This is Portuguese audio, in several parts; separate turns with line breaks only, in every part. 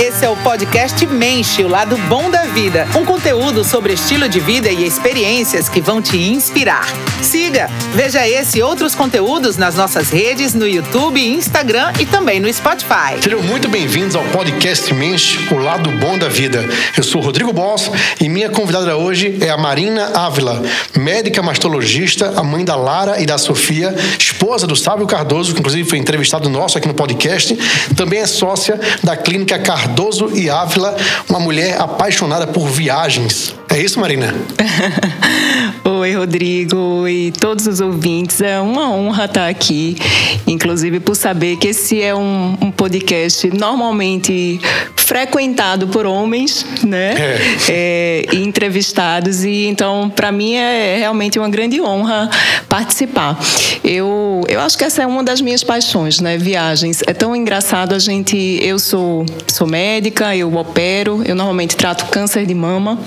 It's Esse é o podcast Mente, o lado bom da vida. Um conteúdo sobre estilo de vida e experiências que vão te inspirar. Siga, veja esse e outros conteúdos nas nossas redes no YouTube, Instagram e também no Spotify.
Sejam muito bem-vindos ao podcast Mente, o lado bom da vida. Eu sou Rodrigo Boss e minha convidada hoje é a Marina Ávila, médica mastologista, a mãe da Lara e da Sofia, esposa do Sábio Cardoso, que inclusive foi entrevistado nosso aqui no podcast. Também é sócia da clínica Cardoso e Ávila, uma mulher apaixonada por viagens. É isso, Marina?
Oi, Rodrigo e todos os ouvintes. É uma honra estar aqui, inclusive por saber que esse é um, um podcast normalmente frequentado por homens, né? É. É, entrevistados. E então, para mim, é realmente uma grande honra participar. Eu, eu acho que essa é uma das minhas paixões, né? Viagens. É tão engraçado a gente. Eu sou, sou médica, eu opero, eu normalmente trato câncer de mama.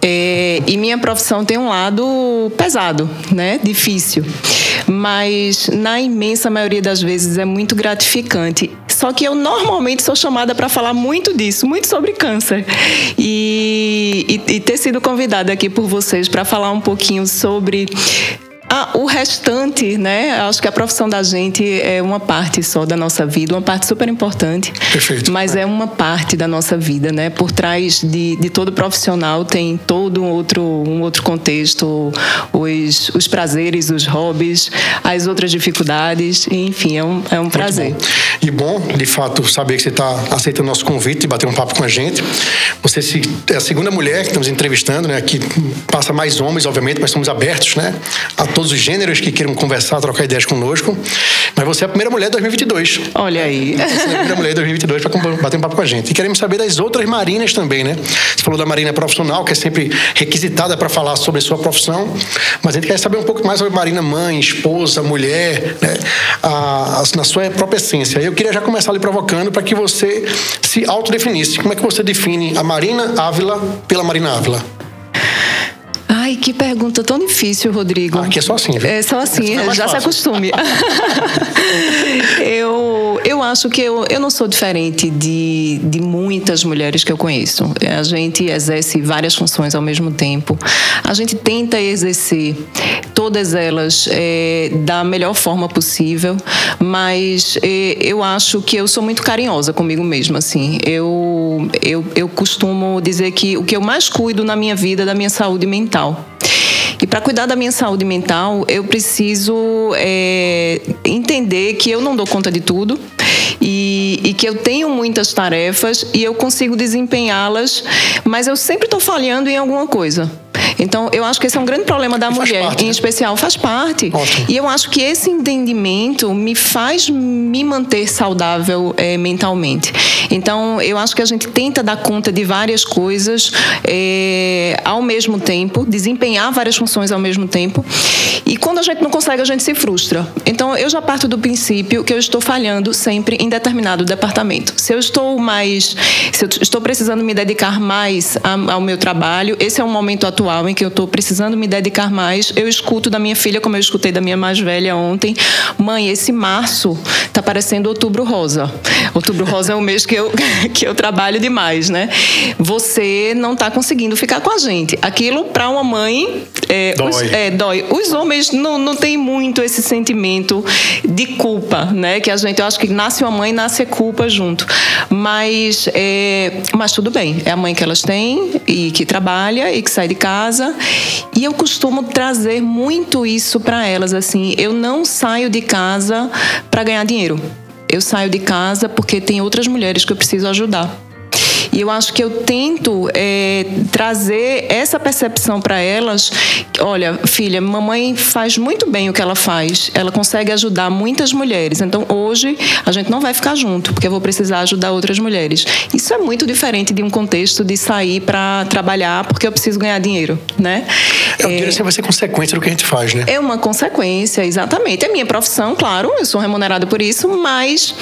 É, e minha profissão tem um lado pesado, né? Difícil. Mas na imensa maioria das vezes é muito gratificante. Só que eu normalmente sou chamada para falar muito disso, muito sobre câncer. E, e, e ter sido convidada aqui por vocês para falar um pouquinho sobre ah, o restante, né? Acho que a profissão da gente é uma parte só da nossa vida, uma parte super importante.
Perfeito.
Mas é uma parte da nossa vida, né? Por trás de, de todo profissional tem todo um outro, um outro contexto, os, os prazeres, os hobbies, as outras dificuldades, enfim, é um, é um prazer.
Bom. E bom, de fato, saber que você está aceitando o nosso convite e bater um papo com a gente. Você é a segunda mulher que estamos entrevistando, né? Aqui passa mais homens, obviamente, mas somos abertos, né? A todos os gêneros que queiram conversar, trocar ideias conosco. Mas você é a primeira mulher de 2022.
Olha aí.
Você é a primeira mulher de 2022 para bater um papo com a gente. E queremos saber das outras marinas também, né? Você falou da marina profissional, que é sempre requisitada para falar sobre a sua profissão. Mas a gente quer saber um pouco mais sobre marina mãe, esposa, mulher, né? A, a, na sua própria essência. Eu queria já começar ali provocando para que você se autodefinisse. Como é que você define a Marina Ávila pela Marina Ávila?
Ai, que pergunta tão difícil, Rodrigo.
Aqui é só assim, viu?
É só assim, é já fácil. se acostume. eu, eu acho que eu, eu não sou diferente de, de muitas mulheres que eu conheço. A gente exerce várias funções ao mesmo tempo. A gente tenta exercer todas elas é, da melhor forma possível, mas é, eu acho que eu sou muito carinhosa comigo mesma, assim. Eu, eu, eu costumo dizer que o que eu mais cuido na minha vida é da minha saúde mental. E para cuidar da minha saúde mental, eu preciso é, entender que eu não dou conta de tudo. E, e, que eu tenho muitas tarefas e eu consigo desempenhá-las, mas eu sempre estou falhando em alguma coisa. Então, eu acho que esse é um grande problema da mulher, parte, em né? especial, faz parte. Ótimo. E eu acho que esse entendimento me faz me manter saudável é, mentalmente. Então, eu acho que a gente tenta dar conta de várias coisas é, ao mesmo tempo, desempenhar várias funções ao mesmo tempo. E quando a gente não consegue, a gente se frustra. Então, eu já parto do princípio que eu estou falhando sempre em determinado departamento. Se eu estou mais, se eu estou precisando me dedicar mais ao meu trabalho, esse é um momento atual em que eu estou precisando me dedicar mais, eu escuto da minha filha, como eu escutei da minha mais velha ontem, mãe, esse março está parecendo outubro rosa. Outubro rosa é o mês que eu, que eu trabalho demais, né? Você não está conseguindo ficar com a gente. Aquilo, para uma mãe, é,
dói.
Os, é, dói. Os homens não, não têm muito esse sentimento de culpa, né? Que a gente, eu acho que nasce uma mãe, nasce a culpa junto. Mas, é, mas tudo bem, é a mãe que elas têm e que trabalha e que sai de casa casa e eu costumo trazer muito isso para elas assim. Eu não saio de casa para ganhar dinheiro. Eu saio de casa porque tem outras mulheres que eu preciso ajudar. E eu acho que eu tento é, trazer essa percepção para elas. Olha, filha, mamãe faz muito bem o que ela faz. Ela consegue ajudar muitas mulheres. Então hoje a gente não vai ficar junto, porque eu vou precisar ajudar outras mulheres. Isso é muito diferente de um contexto de sair para trabalhar porque eu preciso ganhar dinheiro, né?
Eu diria que vai ser consequência do que a gente faz, né?
É uma consequência, exatamente. É minha profissão, claro, eu sou remunerada por isso, mas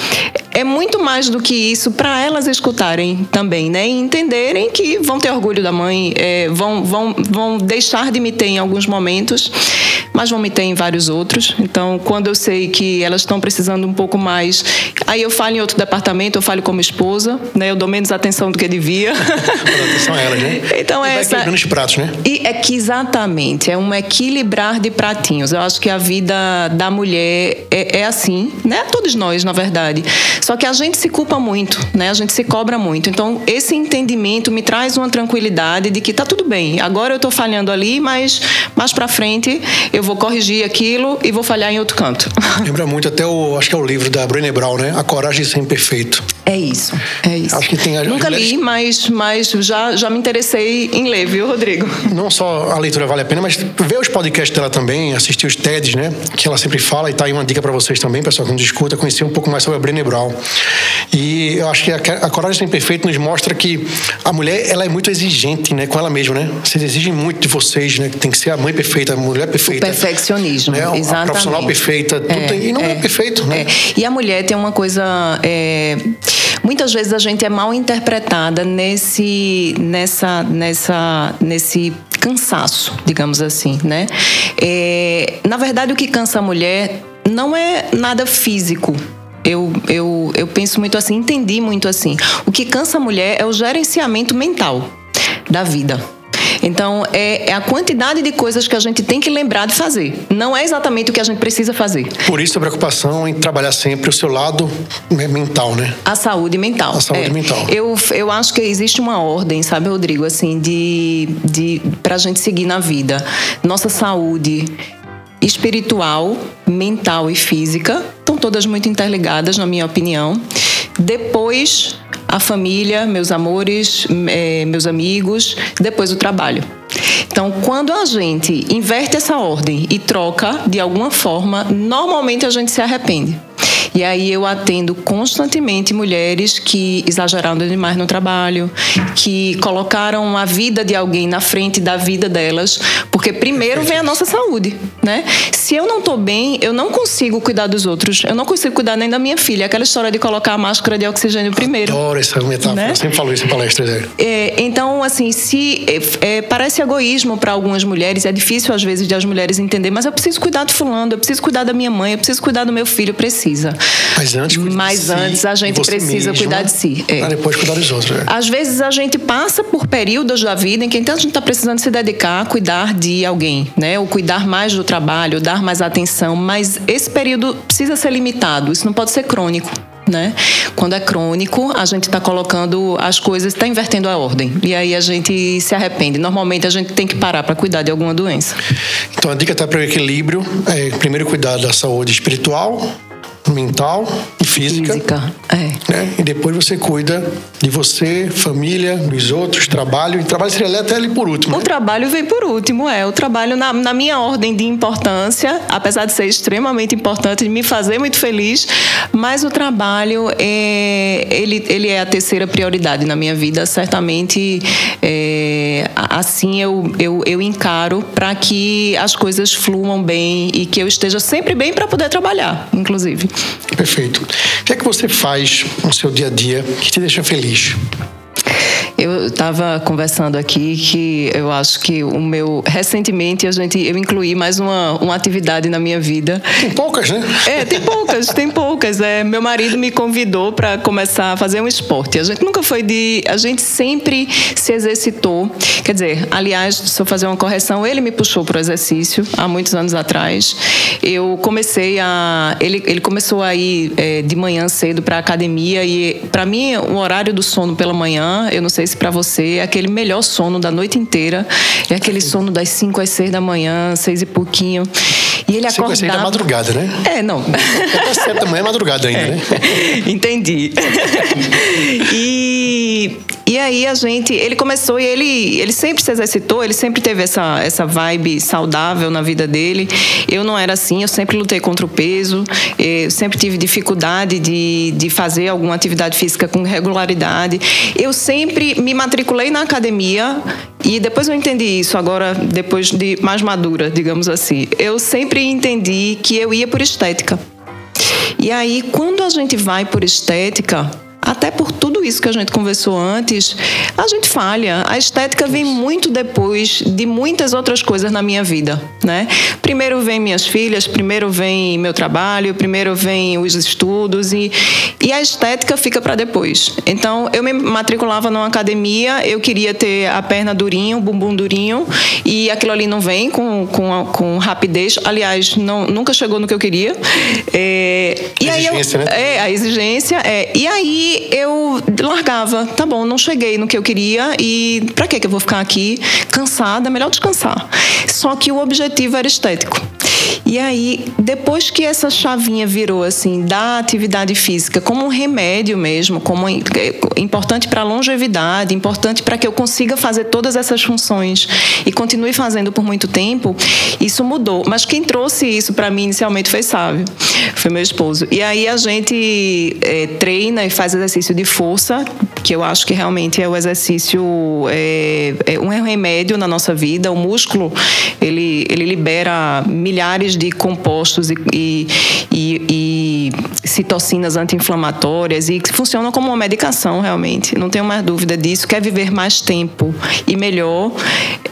é muito mais do que isso para elas escutarem também, né? E entenderem que vão ter orgulho da mãe, é, vão, vão, vão deixar de me ter em alguns momentos, mas vão me ter em vários outros. Então, quando eu sei que elas estão precisando um pouco mais, aí eu falo em outro departamento, eu falo como esposa, né? Eu dou menos atenção do que devia.
atenção a elas, né?
Então,
e
é essa...
os pratos, né?
E é que exatamente, é um equilibrar de pratinhos. Eu acho que a vida da mulher é, é assim, né? Todos nós, na verdade. Só que a gente se culpa muito, né? A gente se cobra muito. Então, esse entendimento me traz uma tranquilidade de que tá tudo bem. Agora eu tô falhando ali, mas mais para frente eu vou corrigir aquilo e vou falhar em outro canto.
Lembra muito até o, acho que é o livro da Brené Brown, né? A coragem de ser imperfeito.
É isso, é isso.
Acho que tem
Nunca li, mas, mas já, já me interessei em ler, viu, Rodrigo?
Não só a leitura vale a pena, mas ver os podcasts dela também, assistir os TEDs, né? Que ela sempre fala, e tá aí uma dica para vocês também, pessoal que nos escuta, conhecer um pouco mais sobre a Brené Brown. E eu acho que a, a coragem de ser imperfeito nos mostra que a mulher, ela é muito exigente, né? Com ela mesma, né? Vocês exigem muito de vocês, né? Que tem que ser a mãe perfeita, a mulher perfeita.
O perfeccionismo, né? exatamente. A
profissional perfeita, tudo é, tem, e não é, é perfeito, né? É.
E a mulher tem uma coisa... É, muitas vezes a gente é mal interpretada nesse, nessa, nessa, nesse cansaço, digamos assim, né? É, na verdade, o que cansa a mulher não é nada físico, eu, eu, eu penso muito assim, entendi muito assim. O que cansa a mulher é o gerenciamento mental da vida. Então, é, é, a quantidade de coisas que a gente tem que lembrar de fazer. Não é exatamente o que a gente precisa fazer.
Por isso a preocupação em trabalhar sempre o seu lado mental, né?
A saúde mental.
A saúde
é.
mental.
Eu, eu acho que existe uma ordem, sabe, Rodrigo, assim, de, de pra gente seguir na vida. Nossa saúde espiritual, mental e física estão todas muito interligadas, na minha opinião. Depois a família, meus amores, é, meus amigos, depois o trabalho. Então, quando a gente inverte essa ordem e troca de alguma forma, normalmente a gente se arrepende. E aí eu atendo constantemente mulheres que exageraram demais no trabalho, que colocaram a vida de alguém na frente da vida delas, porque primeiro vem a nossa saúde, né? Se eu não estou bem, eu não consigo cuidar dos outros. Eu não consigo cuidar nem da minha filha. Aquela história de colocar a máscara de oxigênio primeiro.
Adoro essa metáfora. Né? Eu sempre falo isso em palestras. É.
É, então, assim, se é, é parece egoísmo para algumas mulheres, é difícil às vezes de as mulheres entender, mas eu preciso cuidar de fulano, eu preciso cuidar da minha mãe, eu preciso cuidar do meu filho, precisa.
Mas antes,
Mas
si,
antes a gente precisa
mesma,
cuidar de si.
É. Para depois cuidar dos outros. É.
Às vezes a gente passa por períodos da vida em que então a gente está precisando se dedicar a cuidar de alguém, né? Ou cuidar mais do trabalho, dar mais atenção. Mas esse período precisa ser limitado. Isso não pode ser crônico. Né? Quando é crônico, a gente está colocando as coisas, está invertendo a ordem. E aí a gente se arrepende. Normalmente a gente tem que parar para cuidar de alguma doença.
Então a dica está para o equilíbrio. É, primeiro cuidar da saúde espiritual, mental e física.
Física, é.
Né? E depois você cuida de você, família, dos outros, trabalho. E trabalho seria até ali por último.
O
né?
trabalho vem por último, é. O trabalho, na, na minha ordem de importância, apesar de ser extremamente importante, de me fazer muito feliz, mas o trabalho, é, ele, ele é a terceira prioridade na minha vida. Certamente, é, assim eu, eu, eu encaro para que as coisas fluam bem e que eu esteja sempre bem para poder trabalhar, inclusive.
Perfeito. O que é que você faz no seu dia a dia que te deixa feliz?
Eu estava conversando aqui que eu acho que o meu recentemente a gente eu incluí mais uma, uma atividade na minha vida.
Tem poucas, né?
É, tem poucas, tem poucas. É, meu marido me convidou para começar a fazer um esporte. A gente nunca foi de, a gente sempre se exercitou. Quer dizer, aliás, se eu fazer uma correção, ele me puxou para o exercício há muitos anos atrás. Eu comecei a, ele, ele começou a ir é, de manhã cedo para academia e para mim o horário do sono pela manhã, eu não sei se para você é aquele melhor sono da noite inteira. É aquele sono das 5 às 6 da manhã, 6 e pouquinho. E ele acordava... 5 às 6
da madrugada, né?
É, não.
Até 7 da manhã é madrugada ainda, é. né?
Entendi. e, e aí a gente... Ele começou e ele, ele sempre se exercitou, ele sempre teve essa, essa vibe saudável na vida dele. Eu não era assim, eu sempre lutei contra o peso, eu sempre tive dificuldade de, de fazer alguma atividade física com regularidade. Eu sempre me matriculei na academia e depois eu entendi isso agora, depois de mais madura, digamos assim. Eu sempre entendi que eu ia por estética. E aí, quando a gente vai por estética, até por tudo isso que a gente conversou antes, a gente falha. A estética vem muito depois de muitas outras coisas na minha vida, né? Primeiro vem minhas filhas, primeiro vem meu trabalho, primeiro vem os estudos e, e a estética fica para depois. Então, eu me matriculava numa academia, eu queria ter a perna durinho, o bumbum durinho e aquilo ali não vem com, com, com rapidez. Aliás, não, nunca chegou no que eu queria.
É, e a exigência,
aí eu,
né?
É, a exigência. É, e aí eu largava, tá bom, não cheguei no que eu queria e para que eu vou ficar aqui cansada? Melhor descansar. Só que o objetivo era estético. E aí, depois que essa chavinha virou assim, da atividade física como um remédio mesmo, como é, importante para a longevidade, importante para que eu consiga fazer todas essas funções e continue fazendo por muito tempo, isso mudou. Mas quem trouxe isso para mim inicialmente foi Sávio, foi meu esposo. E aí a gente é, treina e faz exercício de força, que eu acho que realmente é o exercício, é, é um remédio na nossa vida. O músculo, ele, ele libera milhares de compostos e, e, e, e citocinas anti-inflamatórias e que funcionam como uma medicação realmente. Não tenho mais dúvida disso. Quer viver mais tempo e melhor,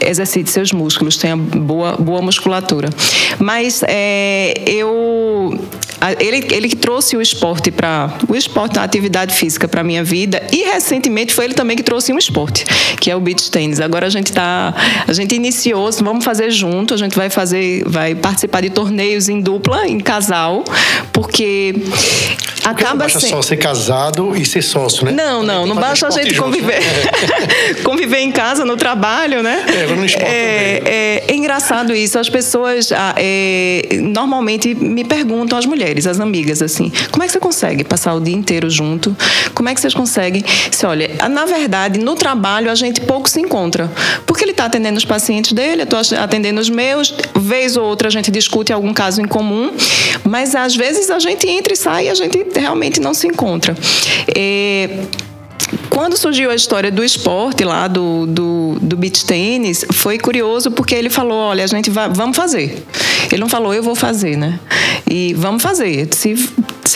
exercite seus músculos, tenha boa, boa musculatura. Mas é, eu ele, ele que trouxe o esporte para o esporte, a atividade física para minha vida e recentemente foi ele também que trouxe um esporte, que é o beach tennis. Agora a gente tá, a gente iniciou, vamos fazer junto, a gente vai fazer, vai participar de torneios em dupla, em casal, porque acaba
não basta
assim...
só ser casado e ser sócio, né?
Não, não, não basta a gente junto, conviver. Né? conviver em casa, no trabalho, né?
É, no esporte
é, é, é, engraçado isso. As pessoas ah, é, normalmente me perguntam, as mulheres, as amigas, assim, como é que você consegue passar o dia inteiro junto? Como é que vocês conseguem? Se olha, na verdade, no trabalho a gente pouco se encontra. Porque ele está atendendo os pacientes dele, eu estou atendendo os meus, vez ou outra a gente discute algum caso em comum, mas às vezes a gente entra e sai e a gente realmente não se encontra. É, quando surgiu a história do esporte lá, do, do, do beach tênis, foi curioso porque ele falou, olha, a gente vai, vamos fazer. Ele não falou, eu vou fazer, né? E vamos fazer. Se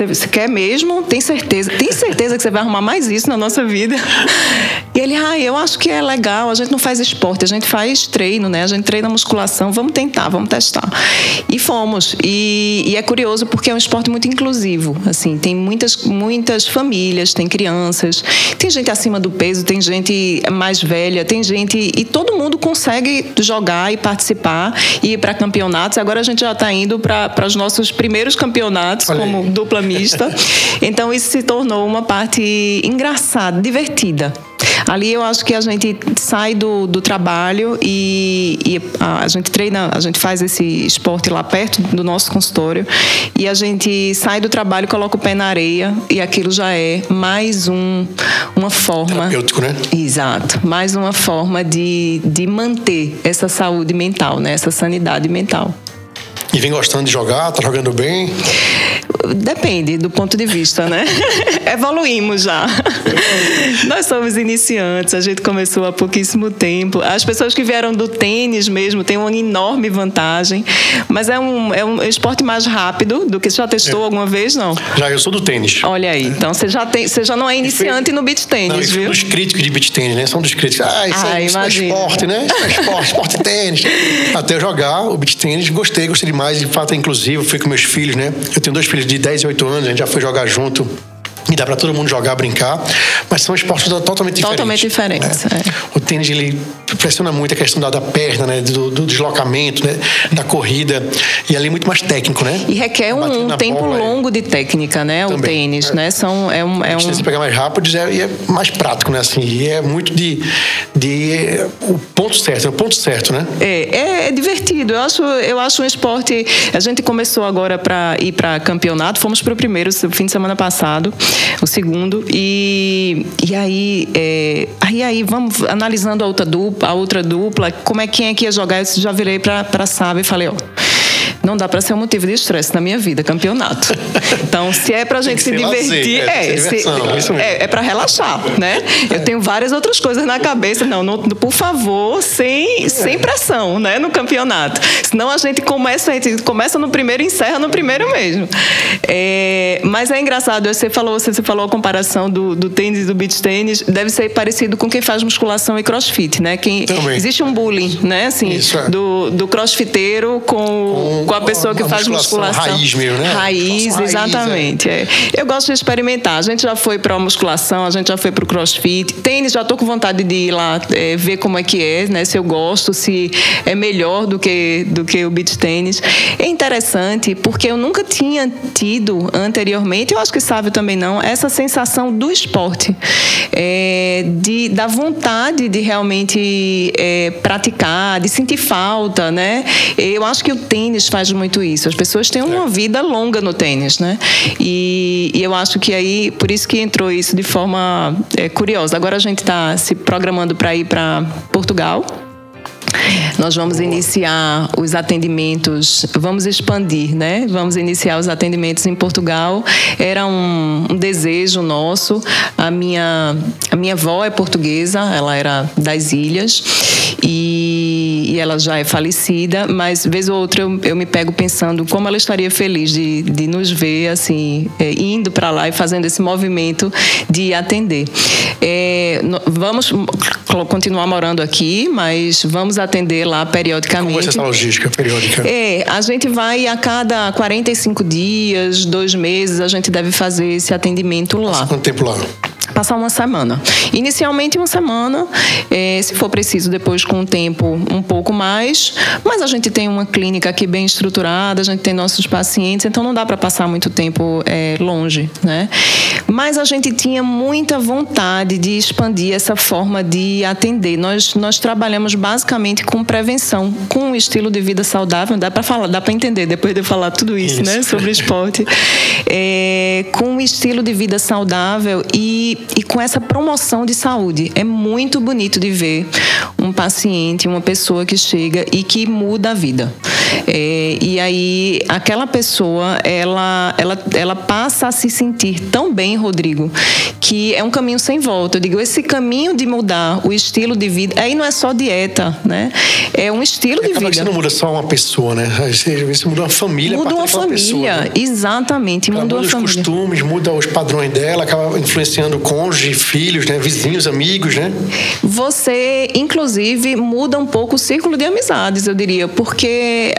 você quer mesmo, tem certeza, tem certeza que você vai arrumar mais isso na nossa vida. E ele, ah, eu acho que é legal, a gente não faz esporte, a gente faz treino, né? A gente treina musculação, vamos tentar, vamos testar. E fomos. E, e é curioso porque é um esporte muito inclusivo, assim, tem muitas, muitas famílias, tem crianças, tem gente acima do peso, tem gente mais velha, tem gente e todo mundo consegue jogar e participar e ir para campeonatos. Agora a gente já está indo para os nossos primeiros campeonatos como dupla mista. Então isso se tornou uma parte engraçada, divertida. Ali eu acho que a gente sai do, do trabalho e, e, a gente treina, a gente faz esse esporte lá perto do nosso consultório e a gente sai do trabalho, coloca o pé na areia e aquilo já é mais um, uma forma.
Terapêutico, né?
Exato. Mais uma forma de, de manter essa saúde mental, né? essa sanidade mental.
E vem gostando de jogar, tá jogando bem?
Depende do ponto de vista, né? Evoluímos já. Nós somos iniciantes, a gente começou há pouquíssimo tempo. As pessoas que vieram do tênis mesmo têm uma enorme vantagem, mas é um, é um esporte mais rápido do que você já testou é. alguma vez, não?
Já, eu sou do tênis.
Olha aí, então você já, tem, você já não é iniciante no beach tênis, não, viu? São
dos críticos de beach tênis, né? São dos críticos. Ah, isso, é, ah, é, isso é esporte, né? Isso é esporte, esporte tênis. Até jogar o beach tênis, gostei, gostei demais. De fato, é inclusivo, fui com meus filhos, né? Eu tenho dois filhos de 10 e 8 anos, a gente já foi jogar junto. E dá para todo mundo jogar, brincar, mas são esportes totalmente diferentes.
Totalmente diferentes. Né? É.
O tênis ele pressiona muito a questão da, da perna, né, do, do, deslocamento, né, da corrida e ali é muito mais técnico, né?
E requer um, um tempo bola, longo é. de técnica, né? Também, o tênis, é. né? São é um é um
se pegar mais rápido é, e é mais prático, né? Assim, e é muito de, de o ponto certo, é o ponto certo, né?
É, é, é divertido. Eu acho eu acho um esporte. A gente começou agora para ir para campeonato. Fomos para o primeiro fim de semana passado o segundo. E, e aí, é, aí, aí, vamos analisando a outra dupla, a outra dupla, como é quem é que ia jogar. Eu já virei para a Sábia e falei, ó não dá para ser um motivo de estresse na minha vida, campeonato. Então, se é pra gente se divertir,
lazer,
é, se, é, é para relaxar, né? Eu tenho várias outras coisas na cabeça, não, não por favor, sem, sem pressão, né, no campeonato. Senão a gente começa, a gente começa no primeiro e encerra no primeiro mesmo. É, mas é engraçado, você falou, você falou a comparação do, do tênis e do beach tênis, deve ser parecido com quem faz musculação e crossfit, né? Quem, existe um bullying, né? Assim, Isso, é. do, do crossfiteiro com, com, com a pessoa que faz musculação.
Raiz mesmo, né?
Raiz, raiz exatamente. É. É. Eu gosto de experimentar. A gente já foi para a musculação, a gente já foi para o crossfit. Tênis, já estou com vontade de ir lá é, ver como é que é, né? Se eu gosto, se é melhor do que, do que o beach tênis. É interessante porque eu nunca tinha tido anteriormente, eu acho que sabe também não, essa sensação do esporte. É, de, da vontade de realmente é, praticar, de sentir falta, né? Eu acho que o tênis faz muito isso. As pessoas têm uma vida longa no tênis, né? E, e eu acho que aí, por isso que entrou isso de forma é, curiosa. Agora a gente está se programando para ir para Portugal nós vamos iniciar os atendimentos, vamos expandir, né? Vamos iniciar os atendimentos em Portugal. Era um, um desejo nosso. A minha, a minha avó é portuguesa, ela era das ilhas e, e ela já é falecida, mas vez ou outra eu, eu me pego pensando como ela estaria feliz de, de nos ver assim, é, indo para lá e fazendo esse movimento de atender. É, vamos continuar morando aqui, mas vamos atender lá periodicamente. Como
vai ser essa logística periódica?
É, a gente vai a cada 45 dias, dois meses, a gente deve fazer esse atendimento lá. Passa
quanto tempo lá?
Passar uma semana. Inicialmente uma semana, é, se for preciso depois com o tempo um pouco mais, mas a gente tem uma clínica aqui bem estruturada, a gente tem nossos pacientes, então não dá para passar muito tempo é, longe, né? Mas a gente tinha muita vontade de expandir essa forma de atender. Nós nós trabalhamos basicamente com prevenção, com um estilo de vida saudável. Dá para falar, dá para entender depois de eu falar tudo isso, isso. né, sobre esporte, é, com um estilo de vida saudável e e com essa promoção de saúde. É muito bonito de ver um paciente, uma pessoa que chega e que muda a vida. É, e aí aquela pessoa ela, ela, ela passa a se sentir tão bem, Rodrigo, que é um caminho sem volta. Eu digo, esse caminho de mudar o estilo de vida, aí não é só dieta, né? É um estilo de vida.
Você não muda só uma pessoa, né? Você muda uma família.
Muda uma família, pessoa, né? exatamente. Muda, muda
os
família.
costumes, muda os padrões dela, acaba influenciando o cônjuge, filhos, né? Vizinhos, amigos, né?
Você, inclusive, muda um pouco o círculo de amizades, eu diria, porque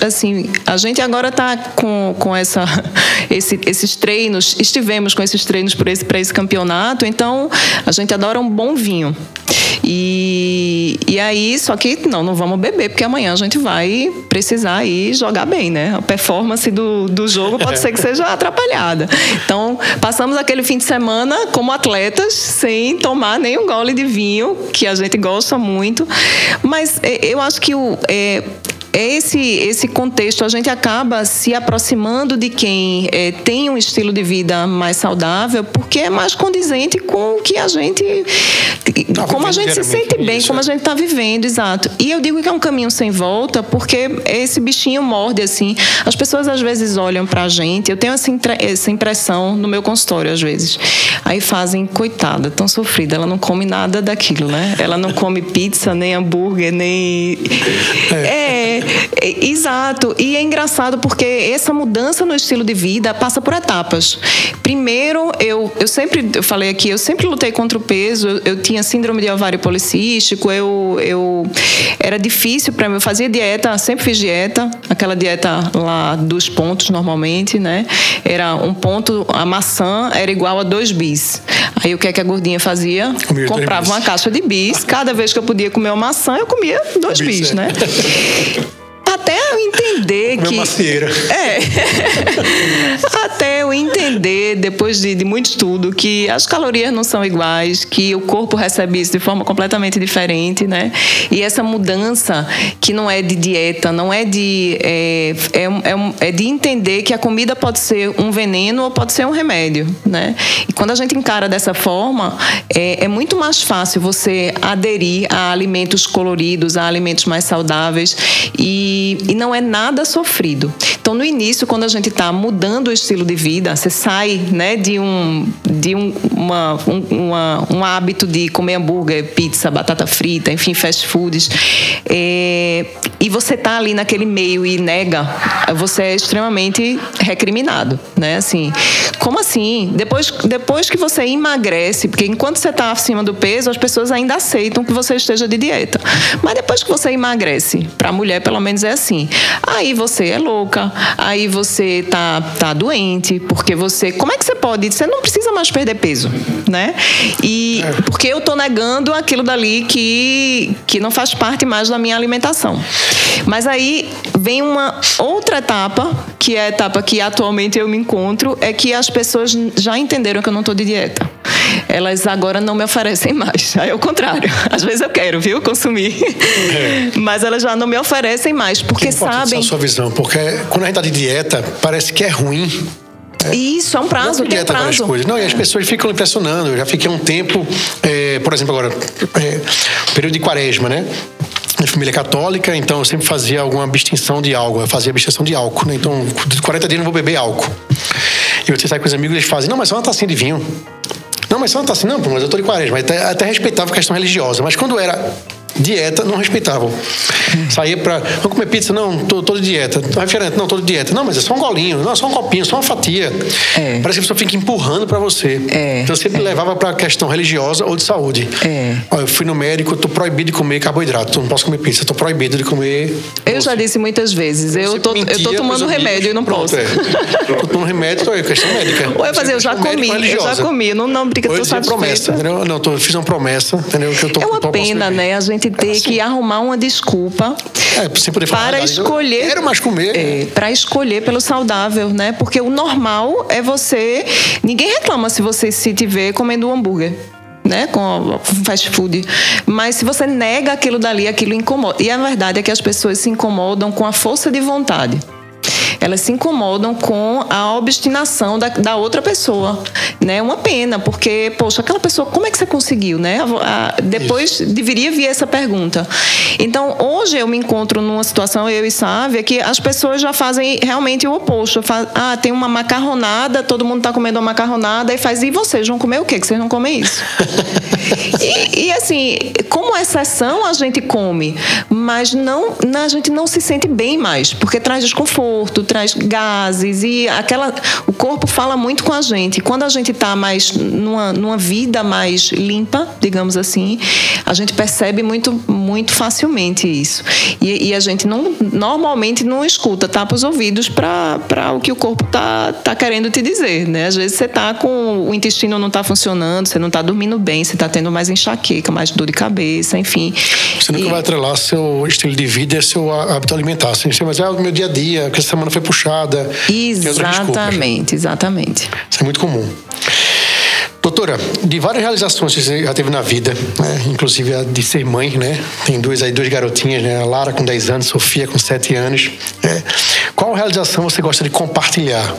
assim, a gente agora está com, com essa, esse, esses treinos, estivemos com esses treinos para esse, esse campeonato, então a gente adora um bom vinho. E, e aí, só que não, não vamos beber, porque amanhã a gente vai precisar ir jogar bem, né? A performance do, do jogo pode ser que seja atrapalhada. Então, passamos aquele fim de semana como atletas, sem tomar nenhum gole de vinho, que a gente gosta muito. Mas é, eu acho que o, é, esse, esse contexto, a gente acaba se aproximando de quem é, tem um estilo de vida mais saudável, porque é mais condizente com o que a gente. Tá como a gente se sente bem, isso, como a é. gente está vivendo, exato. E eu digo que é um caminho sem volta, porque esse bichinho morde, assim. As pessoas às vezes olham para a gente, eu tenho essa, essa impressão no meu consultório, às vezes. Aí fazem, coitada, tão sofrida, ela não come nada daquilo, né? Ela não come pizza, nem hambúrguer, nem. É, é é, exato. E é engraçado porque essa mudança no estilo de vida passa por etapas. Primeiro, eu, eu sempre, eu falei aqui, eu sempre lutei contra o peso. Eu, eu tinha síndrome de ovário policístico. Eu, eu era difícil para mim. Eu fazia dieta, sempre fiz dieta, aquela dieta lá dos pontos normalmente, né? Era um ponto, a maçã era igual a dois bis. Aí o que é que a gordinha fazia? Comia Comprava uma caixa de bis. Cada vez que eu podia comer uma maçã, eu comia dois bis, bis é. né? até eu entender
Meu
que.
Macieira.
É. até eu entender, depois de, de muito estudo, que as calorias não são iguais, que o corpo recebe isso de forma completamente diferente, né? E essa mudança, que não é de dieta, não é de. É, é, é, é de entender que a comida pode ser um veneno ou pode ser um remédio, né? E quando a gente encara dessa forma, é, é muito mais fácil você aderir a alimentos coloridos, a alimentos mais saudáveis e, e não é nada sofrido. Então, no início, quando a gente está mudando o estilo de vida, você sai né, de, um, de um, uma, um, uma, um hábito de comer hambúrguer, pizza, batata frita, enfim, fast foods, é, e você está ali naquele meio e nega, você é extremamente recriminado, né? Assim, como assim? Depois, depois que você emagrece, porque enquanto você está acima do peso, as pessoas ainda aceitam que você esteja de dieta. Mas depois que você emagrece, para a mulher pelo menos é assim, aí você é louca, aí você tá, tá doente, porque você. Como é que você pode? Você não precisa mais perder peso, né? E porque eu tô negando aquilo dali que, que não faz parte mais da minha alimentação. Mas aí vem uma outra etapa, que é a etapa que atualmente eu me encontro, é que as pessoas já entenderam que eu não estou de dieta. Elas agora não me oferecem mais. Aí é o contrário. Às vezes eu quero, viu, consumir. É. Mas elas já não me oferecem mais, porque sabem.
a sua visão, porque quando a gente está de dieta, parece que é ruim.
É. Isso, é um prazo, não tem um prazo.
Coisas. Não, e as pessoas ficam impressionando. Eu já fiquei um tempo, é, por exemplo, agora, é, período de quaresma, né? minha família é católica, então eu sempre fazia alguma abstenção de algo. Eu fazia abstenção de álcool, né? Então, 40 dias eu não vou beber álcool. E você sai com os amigos e eles fazem, não, mas só uma tacinha de vinho. Não, mas só uma tacinha. Não, mas eu tô de quaresma. Até, até respeitava a questão religiosa. Mas quando era dieta, não respeitavam. Saía pra. Vamos comer pizza? Não, tô, tô de dieta. Refrigerante? Não, tô de dieta. Não, mas é só um golinho, não, é só um copinho, só uma fatia. É. Parece que a pessoa fica empurrando para você. É. Então sempre é. levava pra questão religiosa ou de saúde. É. Ó, eu fui no médico, tô proibido de comer carboidrato. Não posso comer pizza, tô proibido de comer.
Eu doce. já disse muitas vezes, eu tô, eu tô tomando remédio e não Pronto, posso. É.
tô tomando remédio, é questão médica.
Ou eu fazer, eu já comi, eu já comi. Não, não, porque eu tô satisfeita.
promessa, entendeu? Não, tô, fiz uma promessa, entendeu? Que eu tô,
é uma pena, né? A gente ter assim. que arrumar uma desculpa
é,
para escolher.
Quero mais comer.
É, para escolher pelo saudável, né? Porque o normal é você. Ninguém reclama se você se tiver comendo um hambúrguer né, com fast food. Mas se você nega aquilo dali, aquilo incomoda. E a verdade é que as pessoas se incomodam com a força de vontade elas se incomodam com a obstinação da, da outra pessoa, né? Uma pena, porque, poxa, aquela pessoa, como é que você conseguiu, né? A, a, depois Isso. deveria vir essa pergunta. Então, hoje eu me encontro numa situação, eu e Sávia, que as pessoas já fazem realmente o oposto. Faz, ah, tem uma macarronada, todo mundo está comendo uma macarronada, e faz, e vocês vão comer o quê? Que vocês não comem isso? e, e, assim, como exceção a gente come, mas não, a gente não se sente bem mais, porque traz desconforto, traz gases e aquela o corpo fala muito com a gente. Quando a gente está mais numa, numa vida mais limpa, digamos assim, a gente percebe muito muito facilmente isso. E, e a gente não normalmente não escuta, tapa os ouvidos para o que o corpo tá tá querendo te dizer, né? Às vezes você tá com o intestino não está funcionando, você não está dormindo bem, você está tendo mais enxaqueca, mais dor de cabeça, enfim.
Você nunca e... vai atrelar seu estilo de vida e seu hábito alimentar. Assim, mas é o meu dia a dia, que essa semana foi puxada.
Exatamente, exatamente.
Isso é muito comum. Doutora, de várias realizações que você já teve na vida, né? inclusive a de ser mãe, né? Tem duas aí, duas garotinhas, né? A Lara com 10 anos, Sofia com 7 anos. Né? Qual realização você gosta de compartilhar?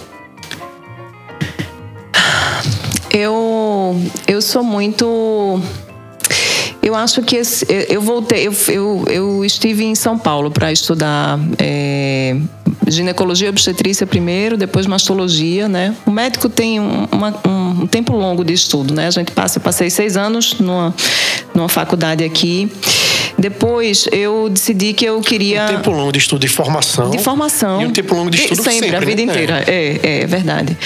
Eu, eu sou muito eu acho que esse, eu voltei, eu, eu, eu, estive em São Paulo para estudar é, ginecologia e obstetrícia primeiro, depois mastologia, né? O médico tem um, uma, um, tempo longo de estudo, né? A gente passa, eu passei seis anos numa, numa faculdade aqui. Depois eu decidi que eu queria.
Um tempo longo de estudo de formação.
De formação.
E um tempo longo de estudo
sempre, sempre a vida né? inteira. É, é, é verdade.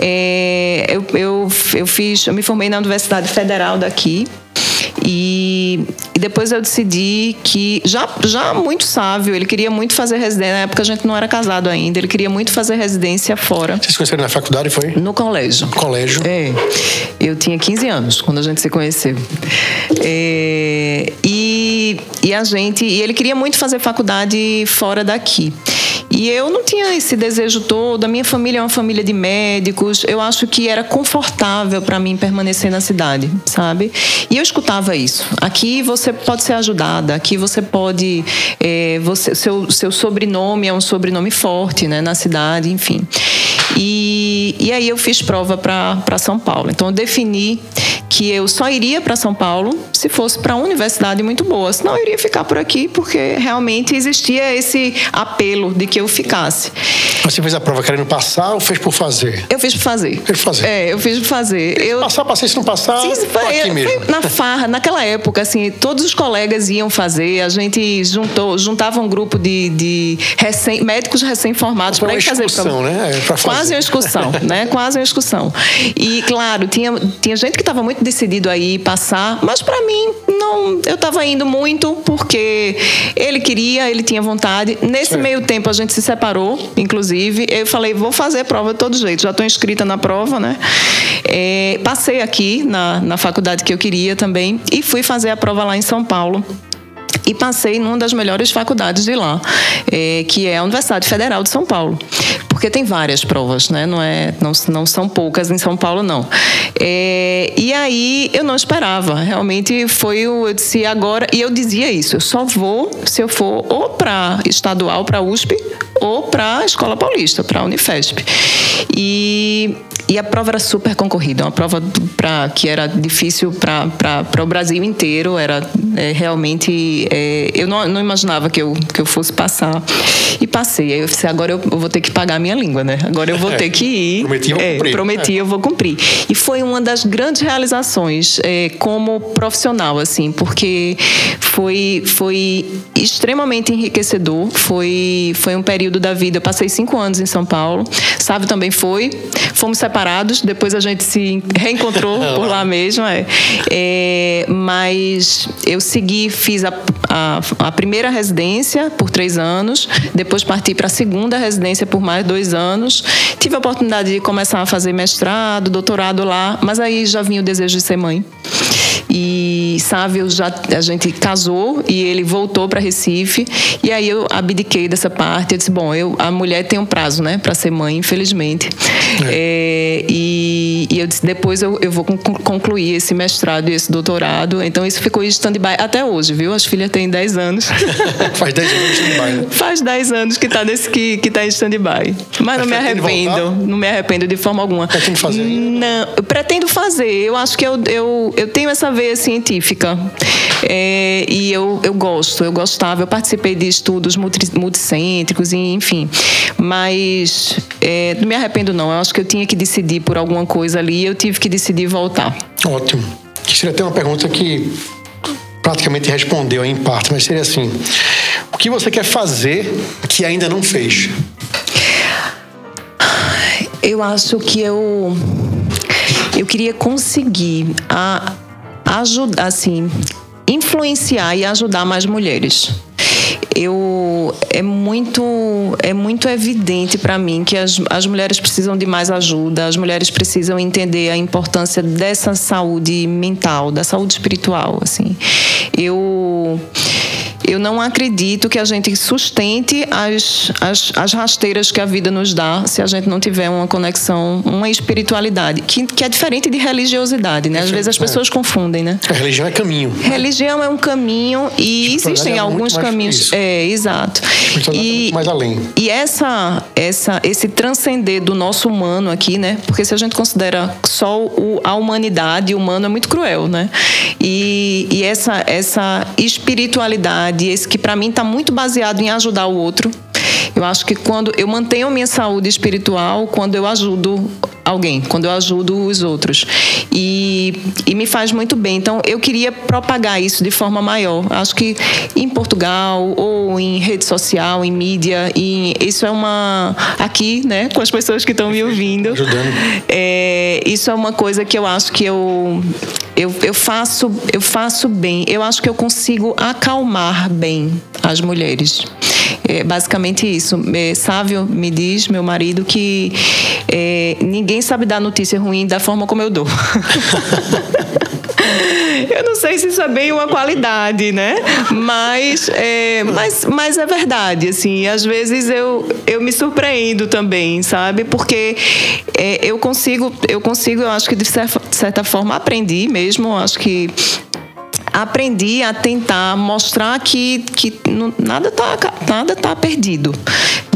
É, eu, eu, eu fiz, eu me formei na Universidade Federal daqui. E, e, depois eu decidi que, já, já muito sábio, ele queria muito fazer residência. Na época a gente não era casado ainda, ele queria muito fazer residência fora.
Vocês se conheceram na faculdade, foi?
No colégio.
Colégio.
É. Eu tinha 15 anos quando a gente se conheceu. É, e, e a gente. E ele queria muito fazer faculdade fora daqui. E eu não tinha esse desejo todo. A minha família é uma família de médicos. Eu acho que era confortável para mim permanecer na cidade, sabe? E eu escutava isso. Aqui você pode ser ajudada. Aqui você pode. É, você, seu, seu sobrenome é um sobrenome forte, né? Na cidade, enfim. E, e aí eu fiz prova para São Paulo. Então eu defini que eu só iria para São Paulo se fosse para uma universidade muito boa. Senão eu iria ficar por aqui porque realmente existia esse apelo de que eu ficasse.
Você fez a prova querendo passar ou fez por fazer?
Eu fiz por fazer.
Fez por fazer.
É, eu fiz por fazer. Eu...
Passar, passei, se não passar, Sim, foi, aqui mesmo.
na farra, naquela época, assim, todos os colegas iam fazer, a gente juntou, juntava um grupo de, de recém, médicos recém-formados para ir fazer.
Excursão, né?
É, Quase uma excursão, né? Quase uma excursão. E, claro, tinha, tinha gente que estava muito decidido a ir passar, mas para mim, não, eu estava indo muito porque ele queria, ele tinha vontade. Nesse certo. meio tempo, a gente se separou, inclusive inclusive. Eu falei, vou fazer a prova de todo jeito, já estou inscrita na prova, né? É, passei aqui na, na faculdade que eu queria também e fui fazer a prova lá em São Paulo e passei numa das melhores faculdades de lá, é, que é a Universidade Federal de São Paulo. Porque tem várias provas, né? Não, é, não, não são poucas em São Paulo, não. É, e aí eu não esperava. Realmente foi o. Eu disse agora. E eu dizia isso: eu só vou se eu for ou para estadual, para USP, ou para a Escola Paulista, para a Unifesp. E e a prova era super concorrida, uma prova pra, que era difícil para o Brasil inteiro. Era é, realmente. É, eu não, não, imaginava que eu, que eu fosse passar. E passei. Aí eu disse: agora eu, eu vou ter que pagar a minha língua, né? Agora eu vou ter que ir.
prometi, eu vou
é,
cumprir.
Prometi, eu vou cumprir. E foi uma das grandes realizações é, como profissional, assim, porque foi, foi extremamente enriquecedor. Foi, foi um período da vida. Eu passei cinco anos em São Paulo. Sabe, também foi. Fomos separados separados, depois a gente se reencontrou por lá mesmo. É. É, mas eu segui, fiz a, a, a, primeira residência por três anos, depois parti para a segunda residência por mais dois anos. Tive a oportunidade de começar a fazer mestrado, doutorado lá, mas aí já vinha o desejo de ser mãe. E Sávio já a gente casou e ele voltou para Recife e aí eu abdiquei dessa parte. Eu disse bom, eu a mulher tem um prazo, né, para ser mãe, infelizmente. É. É, e, e, eu disse depois eu, eu vou concluir esse mestrado e esse doutorado. Então isso ficou em stand-by até hoje, viu? As filhas têm 10 anos.
Faz 10 anos em stand-by. Né?
Faz 10 anos que está nesse que que tá em stand-by. Mas, Mas não me arrependo, não me arrependo de forma alguma.
Pretendo fazer?
Não, eu pretendo fazer. Eu acho que eu, eu, eu tenho essa veia científica. É, e eu, eu gosto, eu gostava, eu participei de estudos multicêntricos, enfim. Mas é, não me arrependo, não. Eu acho que eu tinha que decidir por alguma coisa ali e eu tive que decidir voltar.
Ótimo. Seria até uma pergunta que praticamente respondeu em parte, mas seria assim: o que você quer fazer que ainda não fez?
Eu acho que eu eu queria conseguir a ajudar, assim, influenciar e ajudar mais mulheres. Eu é muito é muito evidente para mim que as, as mulheres precisam de mais ajuda, as mulheres precisam entender a importância dessa saúde mental, da saúde espiritual, assim. Eu eu não acredito que a gente sustente as, as, as rasteiras que a vida nos dá se a gente não tiver uma conexão, uma espiritualidade, que, que é diferente de religiosidade, né? Às vezes as pessoas é. confundem, né?
A religião é caminho.
Religião é um caminho e existem é alguns caminhos. É, exato.
E, mais além.
E essa, essa, esse transcender do nosso humano aqui, né? Porque se a gente considera só o, a humanidade, o humano é muito cruel, né? E, e essa, essa espiritualidade esse que para mim está muito baseado em ajudar o outro. Eu acho que quando eu mantenho a minha saúde espiritual, quando eu ajudo alguém, quando eu ajudo os outros. E, e me faz muito bem. Então, eu queria propagar isso de forma maior. Acho que em Portugal, ou em rede social, em mídia, e isso é uma. Aqui, né, com as pessoas que estão me ouvindo.
Ajudando.
É, isso é uma coisa que eu acho que eu eu, eu, faço, eu faço bem. Eu acho que eu consigo acalmar bem as mulheres. É basicamente isso. É, Sávio me diz, meu marido, que é, ninguém sabe dar notícia ruim da forma como eu dou. Eu não sei se isso é bem uma qualidade, né? Mas é, mas, mas é verdade, assim. Às vezes eu, eu me surpreendo também, sabe? Porque é, eu consigo, eu consigo, eu acho que de certa forma aprendi mesmo, acho que aprendi a tentar mostrar que, que nada está nada tá perdido.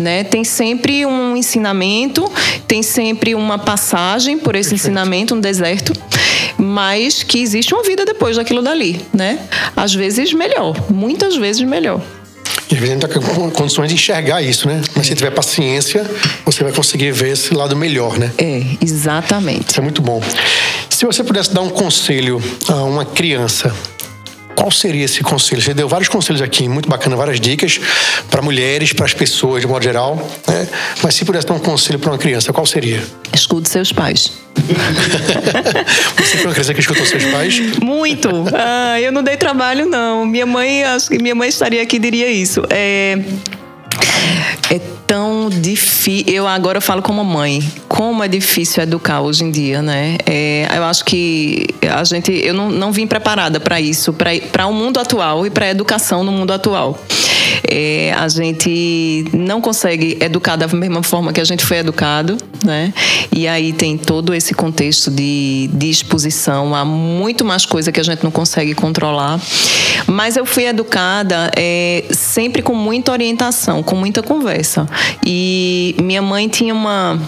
Né? Tem sempre um ensinamento, tem sempre uma passagem por esse Perfeito. ensinamento, um deserto, mas que existe uma vida depois daquilo dali. Né? Às vezes melhor, muitas vezes melhor.
E às vezes a gente está com condições de enxergar isso, né? Mas se tiver paciência, você vai conseguir ver esse lado melhor, né?
É, exatamente.
Isso é muito bom. Se você pudesse dar um conselho a uma criança qual seria esse conselho? Você deu vários conselhos aqui, muito bacana, várias dicas para mulheres, para as pessoas de modo geral. Né? Mas se pudesse dar um conselho para uma criança, qual seria?
Escute seus pais.
Você foi uma criança que escutou seus pais?
Muito. Ah, eu não dei trabalho, não. Minha mãe, acho que minha mãe estaria aqui e diria isso. É, é tão difícil. Eu agora falo como mãe. Como é difícil educar hoje em dia, né? É, eu acho que a gente, eu não, não vim preparada para isso, para o mundo atual e para a educação no mundo atual. É, a gente não consegue educar da mesma forma que a gente foi educado, né? E aí tem todo esse contexto de, de exposição a muito mais coisa que a gente não consegue controlar. Mas eu fui educada é, sempre com muita orientação, com muita conversa. E minha mãe tinha uma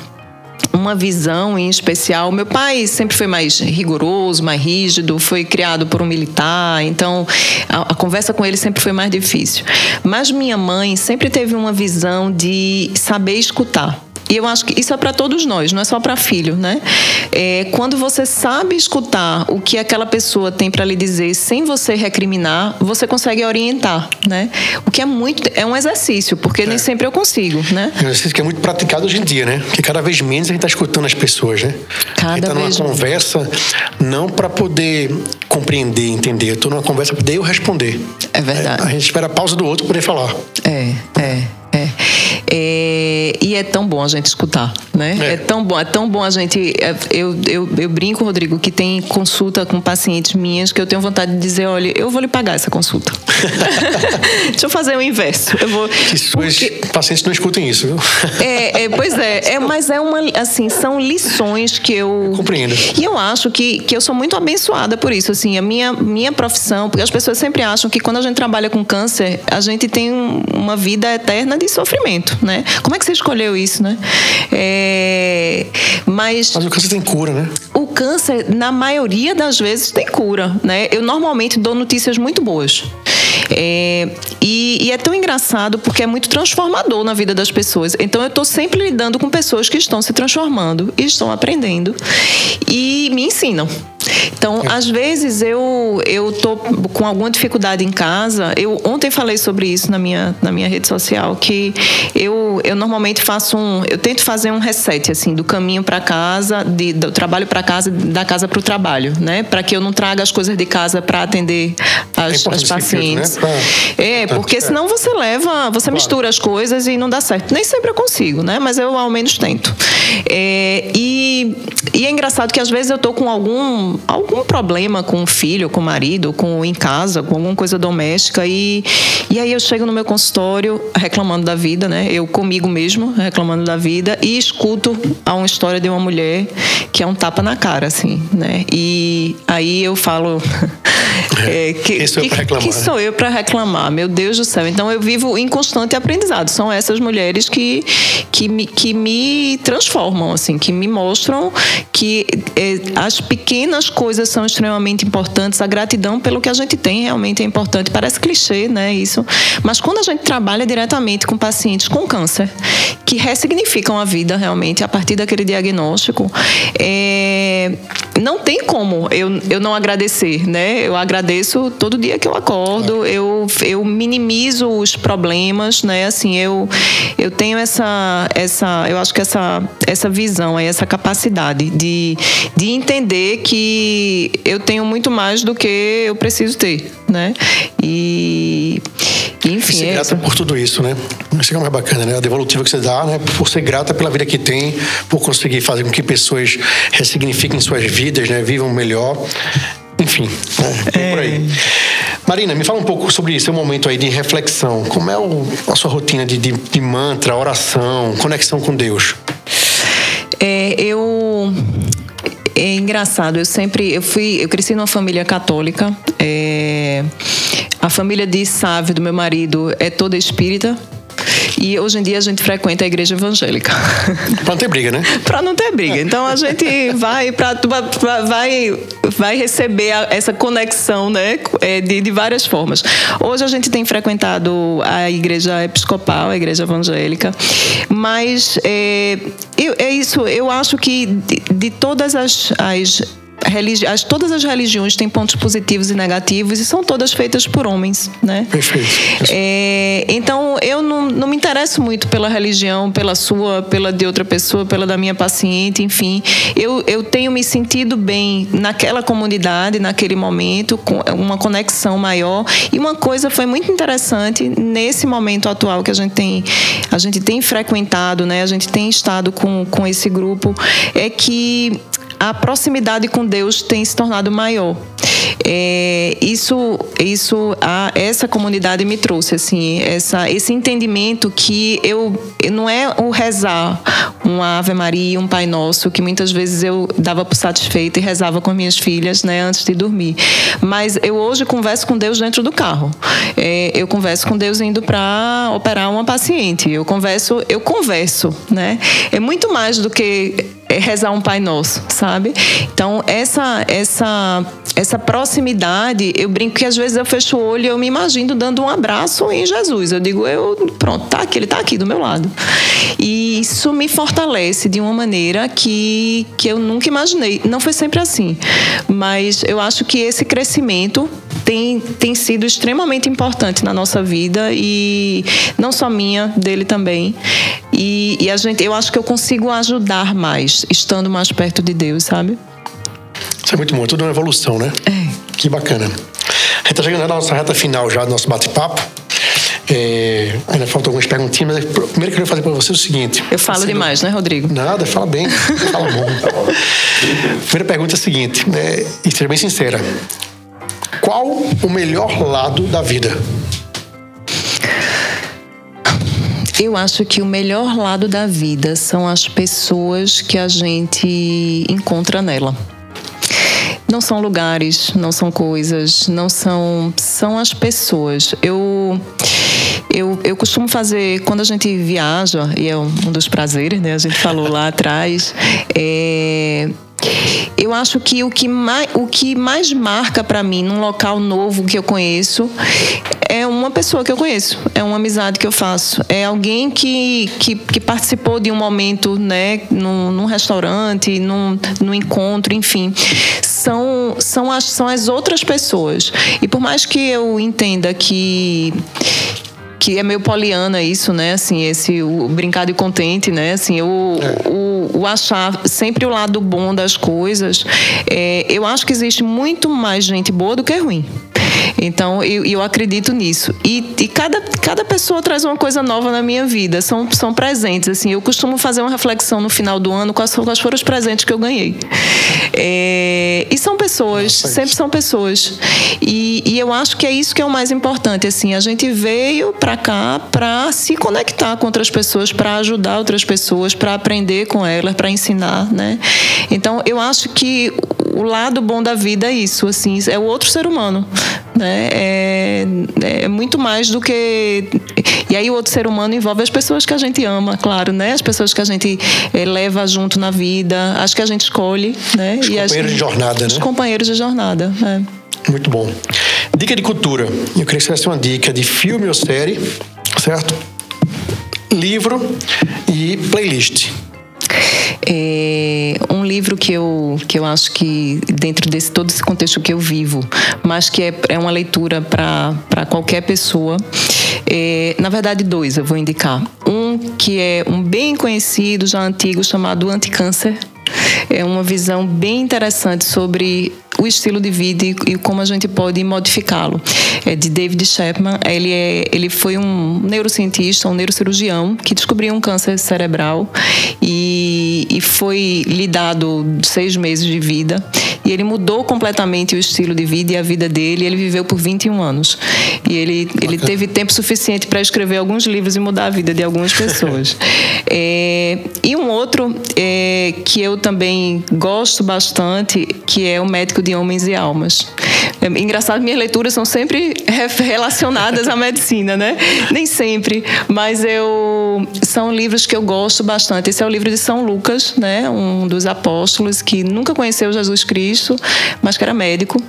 uma visão em especial. Meu pai sempre foi mais rigoroso, mais rígido, foi criado por um militar, então a, a, conversa com ele sempre foi mais difícil. Mas minha mãe sempre teve uma visão de saber escutar. E eu acho que isso é para todos nós, não é só para filho, né? É, quando você sabe escutar o que aquela pessoa tem para lhe dizer sem você recriminar, você consegue orientar, né? O que é muito é um exercício, porque é. nem sempre eu consigo, né?
É um exercício que é muito praticado hoje em dia, né? Porque cada vez menos a gente está escutando as pessoas, né?
Cada a gente está
numa conversa não para poder compreender, entender. Eu tô numa conversa para poder eu responder.
É verdade.
É, a gente espera a pausa do outro para poder falar.
É, é. É. é. e é tão bom a gente escutar, né? É. é. tão bom, é tão bom a gente. É, eu, eu, eu brinco, Rodrigo, que tem consulta com pacientes minhas que eu tenho vontade de dizer: olha, eu vou lhe pagar essa consulta. Deixa eu fazer o inverso. Eu vou.
Que suas porque... pacientes não escutem isso, viu?
É, é pois é, é, mas é uma. Assim, são lições que eu.
Compreendo.
E eu acho que, que eu sou muito abençoada por isso. Assim, a minha, minha profissão, porque as pessoas sempre acham que quando a gente trabalha com câncer, a gente tem uma vida eterna de sofrimento, né? Como é que você escolheu isso, né? É... Mas.
Mas o câncer tem cura, né?
O câncer, na maioria das vezes, tem cura, né? Eu normalmente dou notícias muito boas. É, e, e, é tão engraçado porque é muito transformador na vida das pessoas. Então eu estou sempre lidando com pessoas que estão se transformando e estão aprendendo e me ensinam. Então, às vezes eu eu tô com alguma dificuldade em casa. Eu ontem falei sobre isso na minha na minha rede social que eu eu normalmente faço um eu tento fazer um reset assim do caminho para casa, de, do trabalho para casa, da casa para o trabalho, né? Para que eu não traga as coisas de casa para atender as, é as pacientes. Filtro, né? É, porque senão você leva, você claro. mistura as coisas e não dá certo. Nem sempre eu consigo, né? Mas eu ao menos tento. É, e, e é engraçado que às vezes eu tô com algum algum problema com o filho, com o marido, com em casa, com alguma coisa doméstica e e aí eu chego no meu consultório reclamando da vida, né? Eu comigo mesmo reclamando da vida e escuto a uma história de uma mulher que é um tapa na cara, assim, né? E aí eu falo
é, que, Quem sou eu para reclamar?
Que sou eu para reclamar? Meu Deus do céu. Então eu vivo em constante aprendizado. São essas mulheres que, que, me, que me transformam, assim, que me mostram que é, as pequenas coisas são extremamente importantes. A gratidão pelo que a gente tem realmente é importante. Parece clichê, né? Isso. Mas quando a gente trabalha diretamente com pacientes com câncer, que ressignificam a vida realmente a partir daquele diagnóstico, é, não tem como eu, eu não agradecer, né? Eu agradeço todo dia que eu acordo, eu, eu minimizo os problemas, né? Assim, eu, eu tenho essa, essa, eu acho que essa, essa visão, essa capacidade de, de entender que eu tenho muito mais do que eu preciso ter, né? E, enfim.
Ser é grata por tudo isso, né? Isso é mais bacana, né? A devolutiva que você dá, né? Por ser grata pela vida que tem, por conseguir fazer com que pessoas ressignifiquem suas vidas, né? Vivam melhor. enfim, é, é. por aí. Marina, me fala um pouco sobre isso, um momento aí de reflexão. Como é o, a sua rotina de, de, de mantra, oração, conexão com Deus?
É, eu é engraçado. Eu sempre, eu fui, eu cresci numa família católica. É, a família de Sávio do meu marido é toda espírita. E hoje em dia a gente frequenta a igreja evangélica.
Pra não ter briga, né?
pra não ter briga. Então a gente vai para vai vai receber essa conexão, né, é, de, de várias formas. Hoje a gente tem frequentado a igreja episcopal, a igreja evangélica, mas é, é isso. Eu acho que de, de todas as, as religi as, todas as religiões têm pontos positivos e negativos e são todas feitas por homens, né?
Perfeito.
É, então eu não, não me interesso muito pela religião, pela sua, pela de outra pessoa, pela da minha paciente, enfim. Eu, eu tenho me sentido bem naquela comunidade, naquele momento, com uma conexão maior. E uma coisa foi muito interessante nesse momento atual que a gente tem, a gente tem frequentado, né? A gente tem estado com, com esse grupo, é que a proximidade com Deus tem se tornado maior. É, isso, isso, a, essa comunidade me trouxe assim, essa, esse entendimento que eu não é o rezar uma Ave Maria, um Pai Nosso, que muitas vezes eu dava por satisfeita e rezava com minhas filhas, né, antes de dormir. Mas eu hoje converso com Deus dentro do carro. É, eu converso com Deus indo para operar uma paciente. Eu converso, eu converso, né? É muito mais do que é rezar um Pai Nosso, sabe? Então, essa, essa, essa proximidade, eu brinco que às vezes eu fecho o olho e eu me imagino dando um abraço em Jesus. Eu digo, eu, pronto, tá aqui, ele tá aqui do meu lado. E isso me fortalece de uma maneira que, que eu nunca imaginei. Não foi sempre assim, mas eu acho que esse crescimento tem, tem sido extremamente importante na nossa vida e não só minha, dele também. E, e a gente, eu acho que eu consigo ajudar mais, estando mais perto de Deus, sabe?
Isso é muito bom, é tudo uma evolução, né?
É.
Que bacana. A gente está chegando na nossa reta final já do nosso bate-papo. É, ainda faltam algumas perguntinhas, mas primeiro que eu queria fazer para você é o seguinte.
Eu falo demais, né, Rodrigo?
Nada, fala bem, fala bom. Primeira pergunta é a seguinte, né, e seja bem sincera. Qual o melhor lado da vida?
Eu acho que o melhor lado da vida são as pessoas que a gente encontra nela. Não são lugares, não são coisas, não são. São as pessoas. Eu. Eu, eu costumo fazer, quando a gente viaja, e é um, dos prazeres, né? A gente falou lá atrás, é, eu acho que o que mais, o que mais marca para mim num local novo que eu conheço é uma pessoa que eu conheço, é uma amizade que eu faço, é alguém que, que, que participou de um momento, né, num, num restaurante, num, num encontro, enfim. São, são, as, são as outras pessoas. E por mais que eu entenda que que é meio poliana isso, né? Assim, esse o brincado e contente, né? Assim, o, é. o, o, achar sempre o lado bom das coisas. É, eu acho que existe muito mais gente boa do que ruim. Então, eu, eu acredito nisso. E, e, cada, cada pessoa traz uma coisa nova na minha vida. São, são presentes. Assim, eu costumo fazer uma reflexão no final do ano quais, quais foram os presentes que eu ganhei. É, e são pessoas, Nossa, sempre são pessoas. E, e eu acho que é isso que é o mais importante. Assim, a gente veio para cá para se conectar com outras pessoas, para ajudar outras pessoas, para aprender com elas, para ensinar, né? Então, eu acho que o lado bom da vida é isso, assim, é o outro ser humano, né? É, é muito mais do que e aí o outro ser humano envolve as pessoas que a gente ama, claro, né? As pessoas que a gente é, leva junto na vida, as que a gente escolhe, né?
Os
e
companheiros
as,
de jornada, né?
Os companheiros de jornada,
é. Muito bom. Dica de cultura. Eu queria que você desse uma dica de filme ou série, certo? Livro e playlist.
É um livro que eu, que eu acho que, dentro desse todo esse contexto que eu vivo, mas que é, é uma leitura para qualquer pessoa, é, na verdade, dois eu vou indicar. Um que é um bem conhecido, já antigo, chamado Anticâncer. É uma visão bem interessante sobre o estilo de vida e, como a gente pode modificá-lo. É de David Chapman. Ele, é, ele foi um neurocientista, um neurocirurgião que descobriu um câncer cerebral e e, e foi lhe dado seis meses de vida. E ele mudou completamente o estilo de vida e a vida dele. Ele viveu por 21 anos. E ele, ele teve tempo suficiente para escrever alguns livros e mudar a vida de algumas pessoas. é, e um outro é, que eu também gosto bastante, que é O Médico de Homens e Almas. É engraçado, minhas leituras são sempre relacionadas à medicina, né? Nem sempre, mas eu são livros que eu gosto bastante. Esse é o livro de São Lucas, né? Um dos apóstolos que nunca conheceu Jesus Cristo, mas que era médico.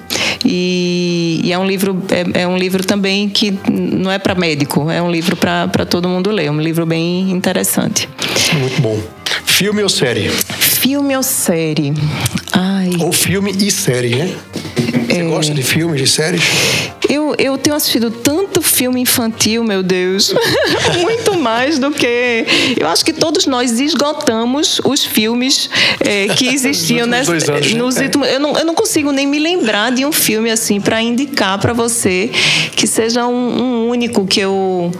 E, e é um livro é, é, um livro também que não é para médico, é um livro para todo mundo ler. É um livro bem interessante.
Muito bom. Filme ou série?
Filme ou série? Ai.
Ou filme e série, né? Você é... gosta de filmes, de séries?
Eu, eu tenho assistido tanto filme infantil, meu Deus. Muito mais do que. Eu acho que todos nós esgotamos os filmes é, que existiam
nos,
nessa,
anos,
nos
né?
últimos. Eu não, eu não consigo nem me lembrar de um filme assim para indicar para você que seja um, um único que eu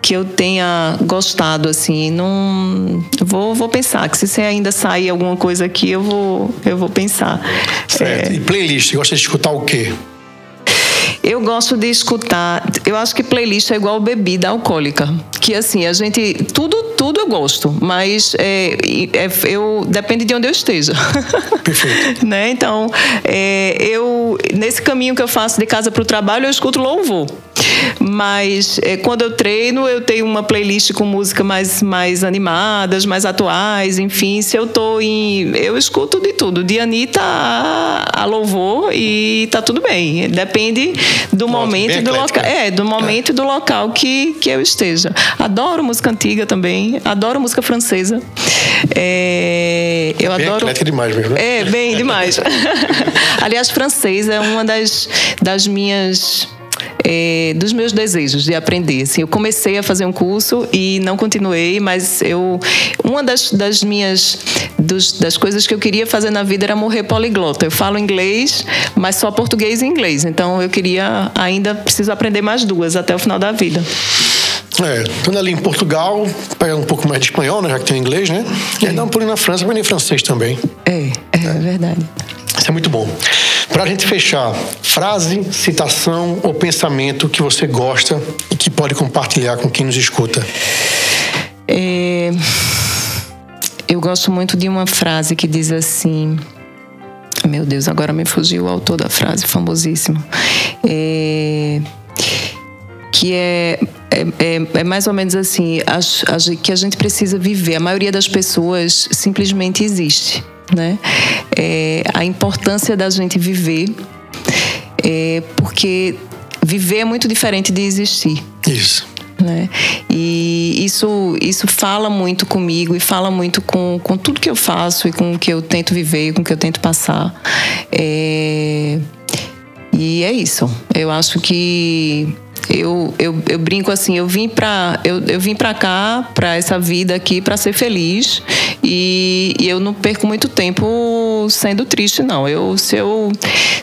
que eu tenha gostado assim não vou, vou pensar que se você ainda sair alguma coisa aqui eu vou eu vou pensar
certo. É... e playlist gosta de escutar o quê
eu gosto de escutar. Eu acho que playlist é igual bebida alcoólica. Que assim, a gente. Tudo, tudo eu gosto, mas é, é, eu depende de onde eu esteja.
Perfeito.
né? Então, é, eu. Nesse caminho que eu faço de casa para o trabalho, eu escuto louvor. Mas é, quando eu treino, eu tenho uma playlist com música mais, mais animadas, mais atuais, enfim. Se eu tô em. Eu escuto de tudo, de Anitta a, a louvor e tá tudo bem. Depende do Nossa, momento e do local. É, do momento e do local que, que eu esteja. Adoro música antiga também, adoro música francesa. É, eu
bem
adoro.
demais mesmo, né?
É, bem demais. Aliás, francês é uma das, das minhas é, dos meus desejos de aprender. Assim, eu comecei a fazer um curso e não continuei, mas eu uma das, das minhas dos, das coisas que eu queria fazer na vida era morrer poliglota. Eu falo inglês, mas só português e inglês. Então eu queria ainda preciso aprender mais duas até o final da vida.
É, estando ali em Portugal, pega um pouco mais de espanhol, né, já que tem inglês, né? E aí dá um pulinho na França, em francês também.
É, é, é verdade.
Isso é muito bom. Para a gente fechar, frase, citação ou pensamento que você gosta e que pode compartilhar com quem nos escuta.
É... Eu gosto muito de uma frase que diz assim. Meu Deus, agora me fugiu o autor da frase, famosíssimo. É... Que é é, é, é, mais ou menos assim, que a gente precisa viver. A maioria das pessoas simplesmente existe né? É, a importância da gente viver, é, porque viver é muito diferente de existir.
Isso.
Né? E isso, isso fala muito comigo e fala muito com, com tudo que eu faço e com o que eu tento viver, com o que eu tento passar. É... E é isso. Eu acho que eu, eu, eu brinco assim, eu vim para eu, eu vim para cá, para essa vida aqui, para ser feliz e, e, eu não perco muito tempo sendo triste, não. Eu se eu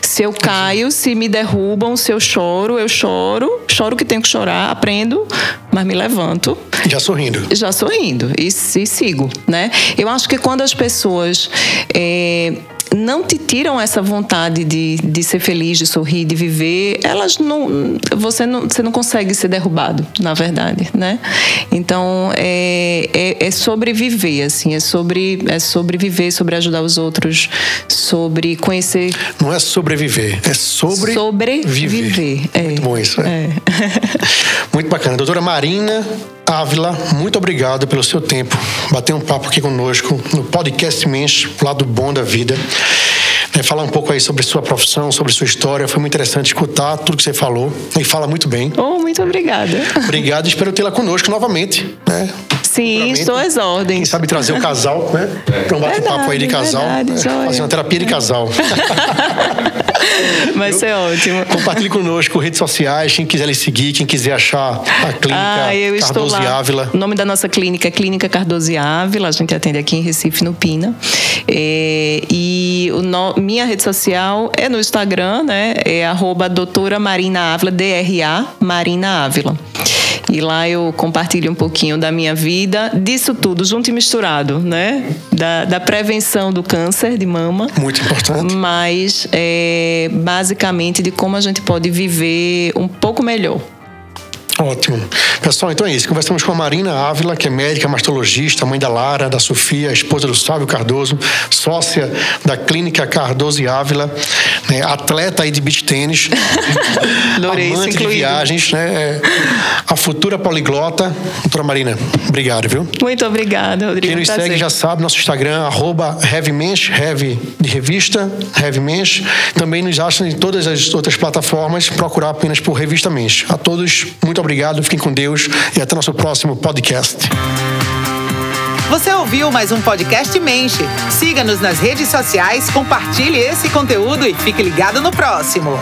se eu caio, se me derrubam, se eu choro, eu choro, choro que tenho que chorar, aprendo, mas me levanto.
Já sorrindo.
Já sorrindo e, e sigo, né? Eu acho que quando as pessoas é, não te tiram essa vontade de, de ser feliz, de sorrir, de viver, elas não você, não. você não consegue ser derrubado, na verdade, né? Então é, é, é sobreviver, assim, é sobre, é sobreviver, sobre ajudar os outros, sobre conhecer.
Não é sobreviver, é sobre.
Sobreviver.
É. Muito bom isso, é. é. Muito bacana. Doutora Marina Ávila, muito obrigado pelo seu tempo. Bater um papo aqui conosco no podcast Mensch, lado bom da vida. É, falar um pouco aí sobre sua profissão, sobre sua história. Foi muito interessante escutar tudo que você falou. E fala muito bem.
Oh, muito obrigada.
Obrigado e espero tê-la conosco novamente. Né?
Sim, estou às ordens.
Quem sabe trazer o casal, né? Para um bate-papo aí de casal.
Verdade,
né? Fazer uma terapia de casal.
Vai ser ótimo.
Compartilhe conosco redes sociais, quem quiser lhe seguir, quem quiser achar a clínica ah, eu Cardoso estou lá. Ávila.
O nome da nossa clínica é Clínica Cardoso Ávila, a gente atende aqui em Recife, no Pina. É, e no, minha rede social é no Instagram, né? É arroba doutora Marina Ávila, D-R-A, Marina Ávila. E lá eu compartilho um pouquinho da minha vida, disso tudo, junto e misturado, né? Da, da prevenção do câncer de mama.
Muito importante.
Mas é, basicamente de como a gente pode viver um pouco melhor.
Ótimo. Pessoal, então é isso. Conversamos com a Marina Ávila, que é médica mastologista, mãe da Lara, da Sofia, esposa do Sábio Cardoso, sócia da Clínica Cardoso e Ávila, né, atleta aí de beach tênis, amante de viagens, né, a futura poliglota. Doutora Marina, obrigado, viu?
Muito obrigada, Rodrigo.
Quem nos
Prazer.
segue já sabe, nosso Instagram, arroba heavymensch, heavy de revista, heavymensch. Também nos acha em todas as outras plataformas, procurar apenas por Revista Mensch. A todos, muito obrigado, fiquem com Deus e até nosso próximo podcast.
Você ouviu mais um podcast Menche. Siga-nos nas redes sociais, compartilhe esse conteúdo e fique ligado no próximo.